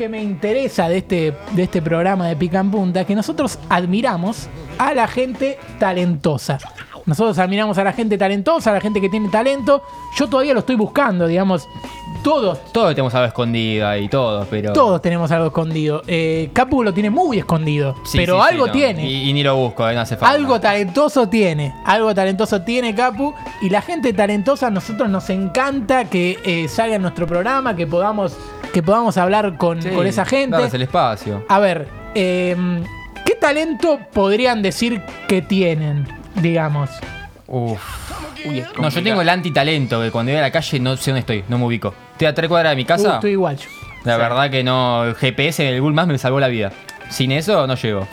que me interesa de este, de este programa de Pica en Punta es que nosotros admiramos a la gente talentosa. Nosotros admiramos a la gente talentosa, a la gente que tiene talento. Yo todavía lo estoy buscando, digamos. Todos, Todos tenemos algo escondido ahí, todos, pero. todos tenemos algo escondido. Eh, Capu lo tiene muy escondido, Sí, pero sí, sí, algo no. tiene. Y, y ni lo busco, eh, no hace falta. Algo talentoso tiene, algo talentoso tiene Capu y la gente talentosa a nosotros nos encanta que eh, salga en nuestro programa, que podamos, que podamos hablar con, Sí, con esa gente. darles el espacio. A ver, eh, ¿qué talento podrían decir que tienen, digamos? Uf. no, yo tengo el antitalento, que cuando voy a la calle no sé dónde estoy, no me ubico. Estoy a tres cuadras de mi Uh, casa. estoy igual yo. La verdad que no, el GPS en el Google Maps me salvó la vida. Sin eso no llego.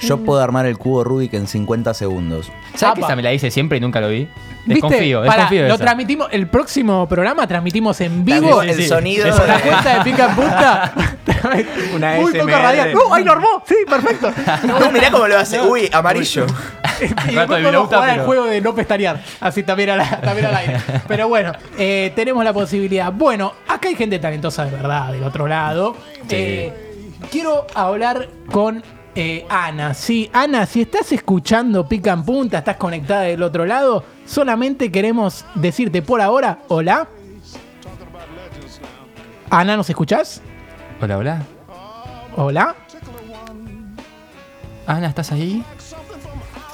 Yo puedo armar el cubo Rubik en 50 segundos. ¿Sabes que Apa. esa me la hice siempre y nunca lo vi? ¿Viste? Desconfío, Pará, desconfío de lo esa. transmitimos, el próximo programa transmitimos en vivo. También el sí. sonido Eso. La de- cuenta de pica en punta. Una Muy poco ASMR. radial. ¡Uh! ¡Ahí lo armó! Sí, perfecto. No, mirá cómo lo hace. Uy, amarillo. Y Rato después de podemos Vilauta, jugar al pero- juego de no pestañear. Así también, a la- también al aire. Pero bueno, eh, tenemos la posibilidad. Bueno, acá hay gente talentosa de verdad del otro lado. Eh, quiero hablar con eh, Ana. Sí, Ana, si estás escuchando Pica en Punta, estás conectada del otro lado, solamente queremos decirte por ahora, hola. Ana, ¿nos escuchás? Hola, hola. Hola. Ana, ¿estás ahí?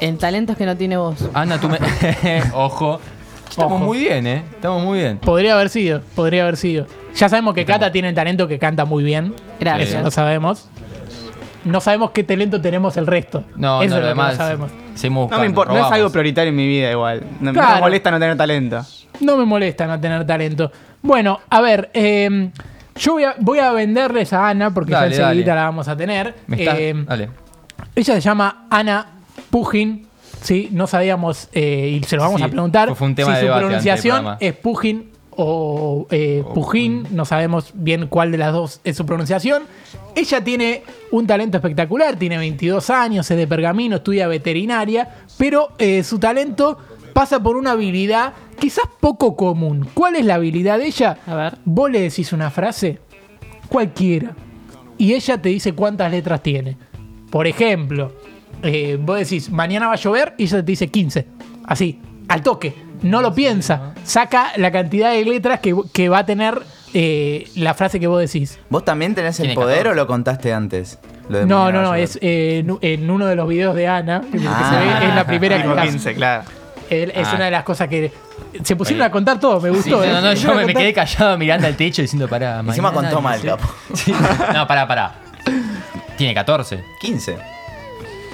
En talentos que no tiene voz. Ana, tú me. Ojo. Estamos Ojo. muy bien, ¿eh? Estamos muy bien. Podría haber sido, podría haber sido. Ya sabemos que Cata tiene el talento que canta muy bien. Gracias. Eso lo sabemos. No sabemos qué talento tenemos el resto. No, Eso no, es lo que no sabemos. Seguimos No me importa, no es algo prioritario en mi vida igual. No, Claro. me molesta no tener talento. No me molesta no tener talento. Bueno, a ver, eh, yo voy a, voy a venderles a Ana porque Dale, ya enseguida dale. la vamos a tener. Me está- Eh, Dale. ella se llama Ana Pujin. Sí, no sabíamos eh, y se lo vamos Sí, a preguntar fue un tema si de su pronunciación es Pujin o eh, Pujín, no sabemos bien cuál de las dos es su pronunciación. Ella tiene un talento espectacular, tiene 22 años, es de pergamino, estudia veterinaria, pero eh, su talento pasa por una habilidad quizás poco común. ¿Cuál es la habilidad de ella? A ver. Vos le decís una frase, cualquiera, y ella te dice cuántas letras tiene. Por ejemplo, eh, vos decís, mañana va a llover, y ella te dice 15. Así, al toque. No lo piensa. Saca la cantidad de letras que, que va a tener eh, la frase que vos decís. ¿Vos también tenés el poder 14. o lo contaste antes? Lo de No, no, no, es eh, en, uno de los videos de Ana, que se Ah. ve, es la primera que Tipo está. 15, claro. Él- Es Ah. una de las cosas que se pusieron Oye. a contar todo, me Sí, gustó. no, eh. no, Se yo me, quedé callado mirando al techo diciendo para. Encima mañana, contó mal, sí. capo. Sí. No, pará, pará. Tiene 14. 15.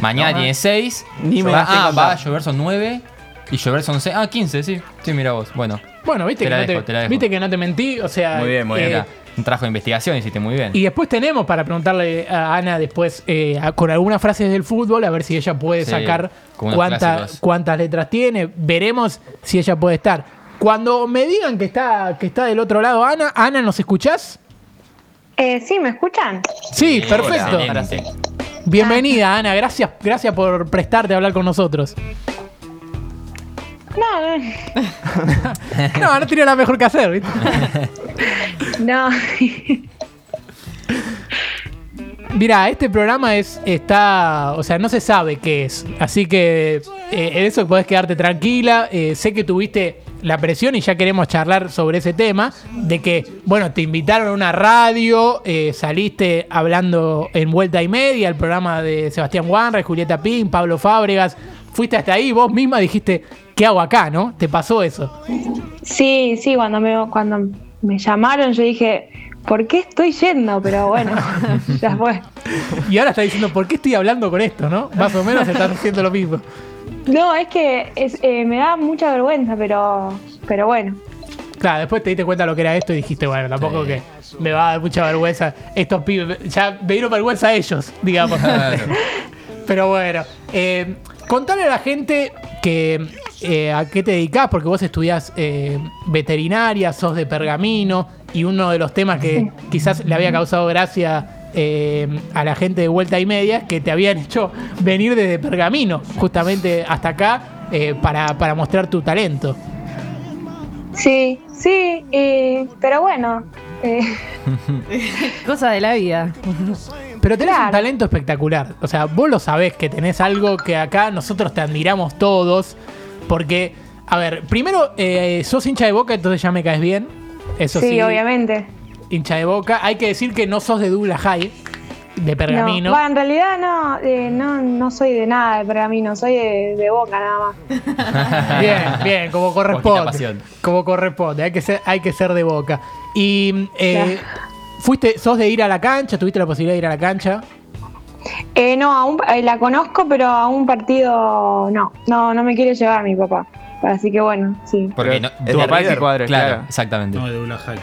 Mañana No, tiene 6. Ni me va, ah, va a llover son 9. Y llover son 6. Ah, 15, sí. Sí, mira vos. Bueno, Bueno, viste Te que, la no dejo, te, te la dejo. viste que no te mentí, o sea. Muy bien, muy bien. eh, un trabajo de investigación, hiciste muy bien. Y después tenemos para preguntarle a Ana después eh, a- con algunas frases del fútbol, a ver si ella puede Sí, sacar cuánta- cuántas letras tiene. Veremos si ella puede estar. Cuando me digan que está, que está del otro lado Ana, Ana, ¿nos escuchás? Eh, sí, ¿me escuchan? Sí, perfecto. Bienvenida, Ana. Gracias, gracias por prestarte a hablar con nosotros. No, No, no tenía nada mejor que hacer, ¿viste? no. Mira, este programa es está, o sea, no se sabe qué es, así que eh, en eso podés quedarte tranquila. Eh, sé que tuviste la presión y ya queremos charlar sobre ese tema de que, bueno, te invitaron a una radio, eh, saliste hablando en vuelta y media, el programa de Sebastián Wanra, Julieta Pin, Pablo Fábregas, fuiste hasta ahí, vos misma dijiste, ¿qué hago acá, no? ¿Te pasó eso? Sí, sí, cuando me, cuando me llamaron yo dije, ¿por qué estoy yendo? Pero bueno, ya fue. Y ahora está diciendo, ¿por qué estoy hablando con esto, no? Más o menos estás diciendo lo mismo. No, es que es, eh, me da mucha vergüenza, pero, pero bueno. Claro, después te diste cuenta lo que era esto y dijiste, bueno, tampoco que me va a dar mucha vergüenza. Estos pibes, ya me dieron vergüenza a ellos, digamos. Claro. Pero bueno, eh, contale a la gente que eh, a qué te dedicás, porque vos estudiás eh, veterinaria, sos de pergamino, y uno de los temas que quizás le había causado gracia eh, a la gente de vuelta y media es que te habían hecho venir desde pergamino, justamente hasta acá, eh, para, para mostrar tu talento. Sí, sí, eh, pero bueno, Eh, Cosa de la vida. Pero tenés un talento espectacular. O sea, vos lo sabés que tenés algo que acá nosotros te admiramos todos. Porque, a ver, primero, eh, sos hincha de boca, entonces ya me caes bien. Eso sí, sí, obviamente. hincha de boca. Hay que decir que no sos de Douglas High, de Pergamino. No, Bueno, en realidad no, eh, no, no soy de nada de pergamino, soy de, de boca nada más. Bien, bien, como corresponde. Como corresponde, hay que ser, hay que ser de boca. Y eh, Claro. fuiste, sos de ir a la cancha, tuviste la posibilidad de ir a la cancha. Eh, no, a un- eh, la conozco, pero a un partido no, no, no me quiere llevar mi papá. Así que bueno, sí. Porque no, Tu papá es de cuadro, claro, claro. exactamente. No, de High.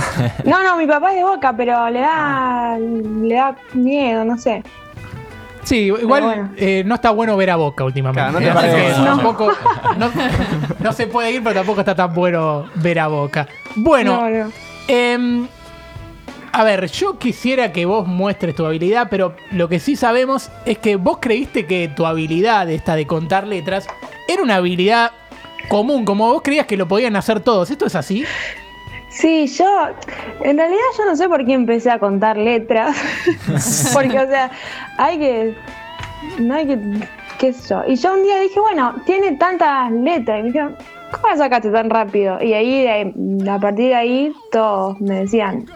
No, no, mi papá es de boca, pero le da, le da miedo, no sé. Sí, igual bueno. eh, no está bueno ver a Boca últimamente. Claro, no te Eh, eso. tampoco, no, no se puede ir, pero tampoco está tan bueno ver a Boca. Bueno, No, no. em, a ver, yo quisiera que vos muestres tu habilidad, pero lo que sí sabemos es que vos creíste que tu habilidad, esta de contar letras, era una habilidad común, como vos creías que lo podían hacer todos. ¿Esto es así? Sí, yo, en realidad yo no sé por qué empecé a contar letras, porque o sea, hay que, no hay que, qué sé yo. Y yo un día dije, bueno, tiene tantas letras, y me dijeron, ¿cómo la sacaste tan rápido? Y ahí, a partir de ahí, todos me decían,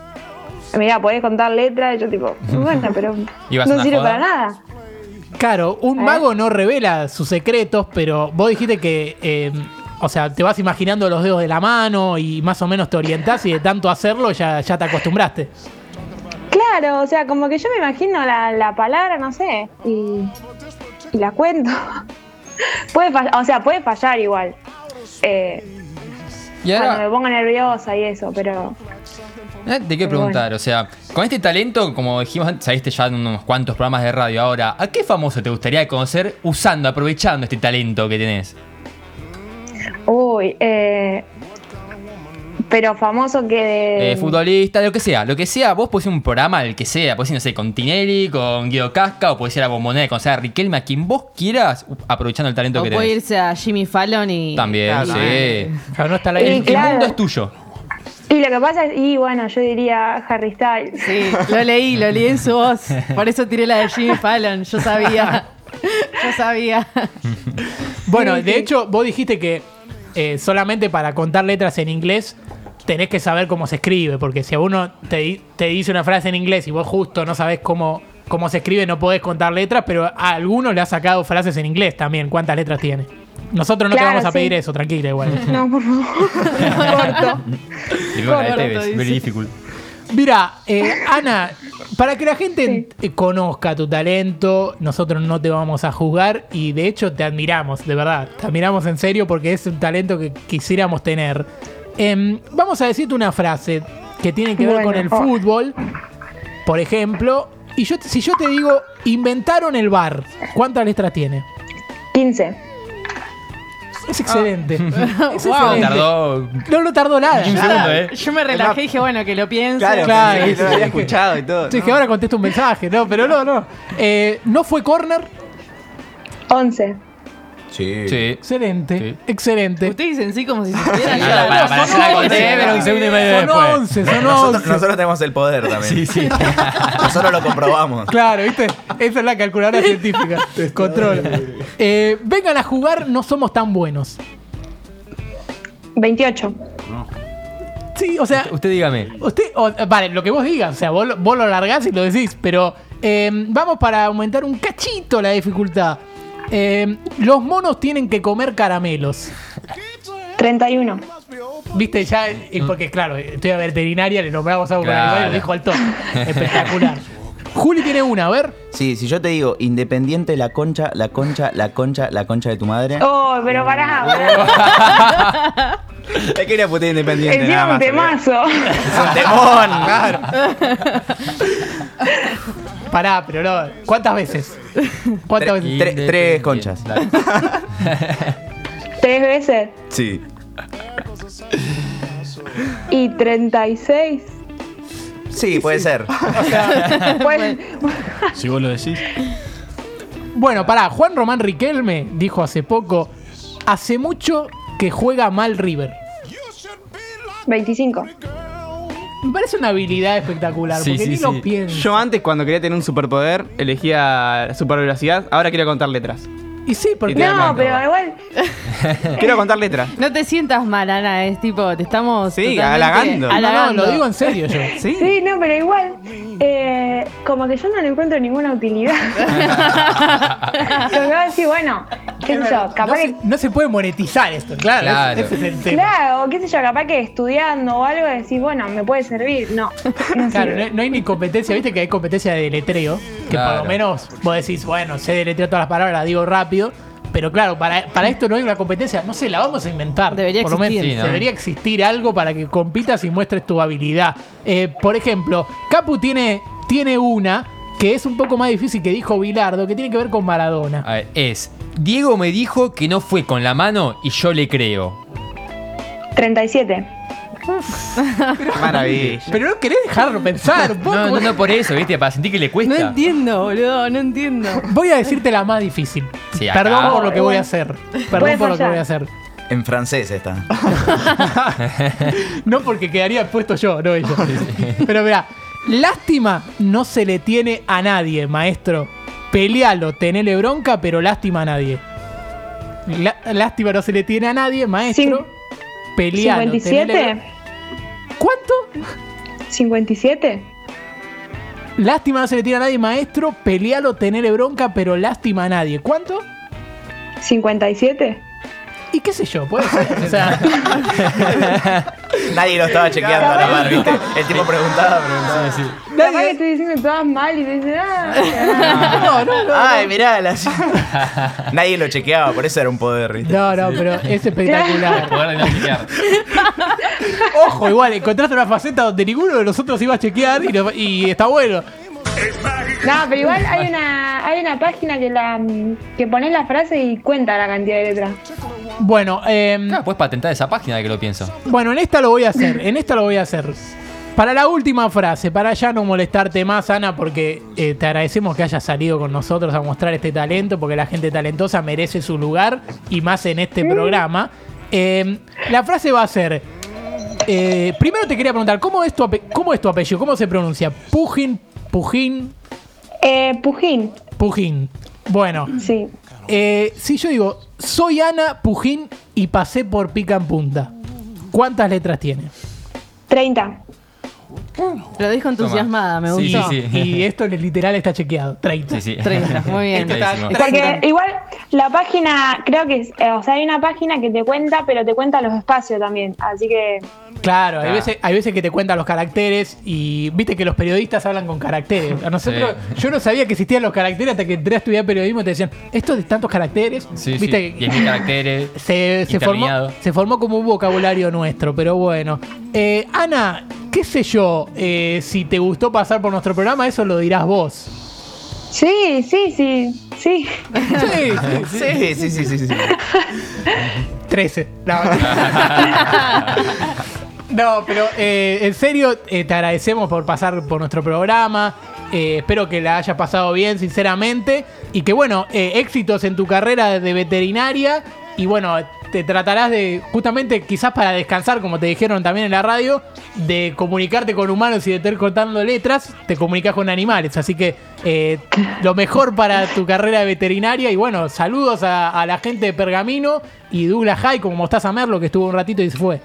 mira, podés contar letras, y yo tipo, bueno, pero ¿Ibas a no sirve joda? para nada. Claro, un ¿Eh? mago no revela sus secretos, pero vos dijiste que, eh, o sea, te vas imaginando los dedos de la mano y más o menos te orientás y de tanto hacerlo ya, ya te acostumbraste. Claro, o sea, como que yo me imagino la, la palabra, no sé, y, y la cuento. puede fallar, o sea, puede fallar igual. Eh, Y cuando me pongo nerviosa y eso, pero eh, te quiero preguntar, o sea, con este talento, como dijimos antes, saliste ya en unos cuantos programas de radio. Ahora, ¿a qué famoso te gustaría conocer usando, aprovechando este talento que tenés? uy, eh, pero famoso que de Eh, futbolista, lo que sea, lo que sea, vos podés ir a un programa, el que sea, podés ir, no sé, con Tinelli, con Guido Casca, o podés ir a Bombonera, con a Riquelme, a quien vos quieras, aprovechando el talento O que puede tenés. irse a Jimmy Fallon y. También, Claro, sí. Claro, no está la El, el claro. mundo es tuyo. Y lo que pasa es, y bueno, yo diría Harry Styles. Sí, lo leí, lo leí en su voz. Por eso tiré la de Jimmy Fallon. Yo sabía. Yo sabía. Bueno, de hecho, vos dijiste que eh, solamente para contar letras en inglés tenés que saber cómo se escribe, porque si a uno te, te dice una frase en inglés y vos justo no sabés cómo, cómo se escribe, no podés contar letras, pero a alguno le ha sacado frases en inglés también. ¿Cuántas letras tiene? Nosotros no te vamos a sí. pedir eso, tranquila igual. No, por favor. Corto. Very difficult. Mira, eh, Ana, para que la gente eh, conozca tu talento, nosotros no te vamos a juzgar y de hecho te admiramos, de verdad. Te admiramos en serio porque es un talento que quisiéramos tener. Em, vamos a decirte una frase que tiene que ver Bueno, con el oh. fútbol, por ejemplo. Y yo, si yo te digo, inventaron el bar, ¿cuántas letras tiene? 15. Es excelente. Es Wow. excelente. Tardó No lo tardó nada. 15 segundos, ¿eh? Yo me relajé y dije, bueno, que lo piense. Claro, Claro, sí, lo había escuchado y todo. Sí, ¿no? que ahora contesto un mensaje, no, pero no, no. Eh, no fue corner. 11. Sí. Sí. Excelente, Sí. excelente. Ustedes dicen sí como si supieran. Para, para, para, son ya la conté, once. pero un segundo y medio Son después. 11, son Nosotros, 11. nosotros tenemos el poder también. Sí, sí. Nosotros lo comprobamos. Claro, ¿viste? Esa es la calculadora científica. Controla. Eh, vengan a jugar, no somos tan buenos. 28. Sí, o sea, Usted dígame. usted, o- vale, lo que vos digas, o sea, vos, lo- vos lo largás y lo decís, pero eh, vamos para aumentar un cachito la dificultad. Eh, los monos tienen que comer caramelos. 31. Viste, ya, eh, porque claro, estoy a veterinaria, le nombramos algo con Claro. y lo dijo al toque. Espectacular. Juli tiene una, a ver. Sí, si yo te digo independiente la concha, la concha, la concha, la concha de tu madre. Oh, pero pará, pará. Es que era puta independiente. Encima nada un más, temazo. ¡Es un temón! Claro. Pará, pero no. ¿Cuántas veces? ¿Cuántas veces? Tre- tres conchas. Tres veces. Sí. Y 36. Sí, puede ser. Pues, Si vos lo decís. Bueno, pará. Juan Román Riquelme dijo hace poco: Hace mucho que juega mal River. 25. Me parece una habilidad espectacular, Sí, porque sí, ni sí. lo pienso. Yo antes, cuando quería tener un superpoder, elegía super velocidad. Ahora quiero contar letras. Y sí, porque... No, pero igual. Quiero contar letras. No te sientas mal, Ana, es tipo, te estamos. Sí, totalmente halagando. No, no, halagando. lo digo en serio yo. Sí. Sí, no, pero igual. eh, como que yo no le encuentro ninguna utilidad. Que voy a decir, bueno, qué sé yo, capaz no, que. se, no se puede monetizar esto, claro. Claro. Ese es el tema. Claro, o qué sé yo, capaz que estudiando o algo decís, bueno, me puede servir. No. no Claro, sirve. no, no hay ni competencia, viste que hay competencia de deletreo, que por lo menos vos decís, bueno, sé deletrear todas las palabras, digo rápido, pero claro, para, para esto no hay una competencia, no sé, la vamos a inventar. Debería por lo menos existir. Sí, ¿no? debería existir algo para que compitas y muestres tu habilidad. Eh, por ejemplo, Capu tiene, tiene una que es un poco más difícil que dijo Bilardo, que tiene que ver con Maradona. A ver, es. Diego me dijo que no fue con la mano y yo le creo. 37. Maravilla. Pero no querés dejarlo pensar un poco. No, no, no por eso, ¿viste? Para sentir que le No cuesta. entiendo, boludo, no entiendo. Voy a decirte la más difícil. Sí, acá. Perdón por lo que voy a hacer. Perdón por lo que voy a hacer. En francés está. No porque quedaría puesto yo, no ellos. Pero mira, lástima no se le tiene a nadie, maestro. Pelealo, tenele bronca, pero lástima a nadie. La- lástima no se le tiene a nadie, maestro. Pelealo, tenele ¿57? bron- ¿Cuánto? ¿57? Lástima no se le tiene a nadie, maestro. Pelealo, tenele bronca, pero lástima a nadie. ¿Cuánto? ¿57? Y qué sé yo, puede ser. O sea, Nadie lo estaba chequeando a la mar, ¿viste? El tipo preguntaba, preguntaba. Capaz que estoy diciendo todas mal y te dicen, ah, no, no, no. Ay, mirá, la- Nadie lo chequeaba, por eso era un poder, ¿viste? No, no, pero es espectacular. Poder de no chequear. Ojo, igual, encontraste una faceta donde ninguno de nosotros iba a chequear y, lo- y está bueno. No, pero igual hay una, hay una página que la que pones la frase y cuenta la cantidad de letras. Bueno, em, Claro, puedes patentar esa página de que lo pienso. bueno, en esta lo voy a hacer, en esta lo voy a hacer. Para la última frase, para ya no molestarte más, Ana, porque eh, te agradecemos que hayas salido con nosotros a mostrar este talento, porque la gente talentosa merece su lugar y más en este programa. Em, la frase va a ser. eh, primero te quería preguntar, ¿cómo es, tu ape- ¿cómo es tu apellido? ¿Cómo se pronuncia? Pujin, Pujín, Eh, Pujín, Pujín. Bueno, sí. eh, si yo digo, soy Ana Pujín y pasé por pica en punta, ¿cuántas letras tiene? 30. Lo dijo entusiasmada, me Sí, gustó. sí, sí. Y esto literal está chequeado, 30. Sí, sí. 30, muy bien. Esto está- Clarísimo. está- Porque igual la página, creo que, es- eh, o sea, hay una página que te cuenta, pero te cuenta los espacios también. Así que, Claro, hay Claro. veces, hay veces que te cuentan los caracteres y viste que los periodistas hablan con caracteres. A nosotros, yo no sabía que existían los caracteres hasta que entré a estudiar periodismo y te decían, esto de tantos caracteres, Sí, viste sí. 10.000 caracteres. se, se formó, se formó como un vocabulario nuestro, pero bueno. Eh, Ana, qué sé yo, eh, si te gustó pasar por nuestro programa, eso lo dirás vos. sí, sí, sí, sí. Sí, sí, Sí, sí, sí, sí, sí. 13. No, No, pero eh, en serio, eh, te agradecemos por pasar por nuestro programa. Eh, espero que la hayas pasado bien, sinceramente. Y que, bueno, eh, éxitos en tu carrera de veterinaria. Y bueno, te tratarás de, justamente, quizás para descansar, como te dijeron también en la radio, de comunicarte con humanos y de estar contando letras, te comunicas con animales. Así que eh, lo mejor para tu carrera de veterinaria. Y bueno, saludos a, a la gente de Pergamino y Douglas High, como Mostaza Merlo, que estuvo un ratito y se fue.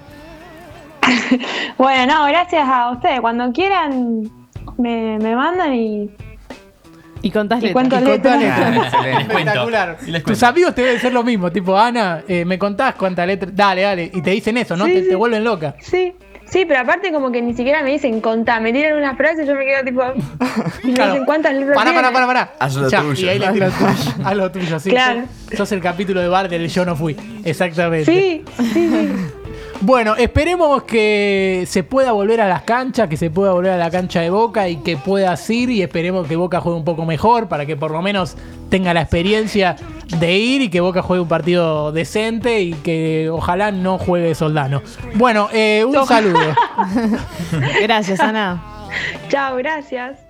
Bueno, no, gracias a ustedes. Cuando quieran, me, me mandan y. Y contás letras. Y contá letras. letras. Les cuento. Espectacular. Y les Tus amigos te deben ser lo mismo, tipo, Ana, eh, me contás cuántas letras. Dale, dale. Y te dicen eso, ¿no? Sí, te, sí. te vuelven loca. Sí, sí, pero aparte como que ni siquiera me dicen contá, me tiran una frase y yo me quedo tipo. Y me dicen cuántas letras Pará, pará, pará, pará. Haz lo Ya, tuyo. Y ahí Haz lo tuyo. Haz lo tuyo, sí. Claro. Sos, sos el capítulo de bar del Yo no fui. Exactamente. Sí, sí, sí. Bueno, esperemos que se pueda volver a las canchas, que se pueda volver a la cancha de Boca y que puedas ir y esperemos que Boca juegue un poco mejor para que por lo menos tenga la experiencia de ir y que Boca juegue un partido decente y que ojalá no juegue Soldano. Bueno, eh, un saludo. Gracias, Ana. Chao, gracias.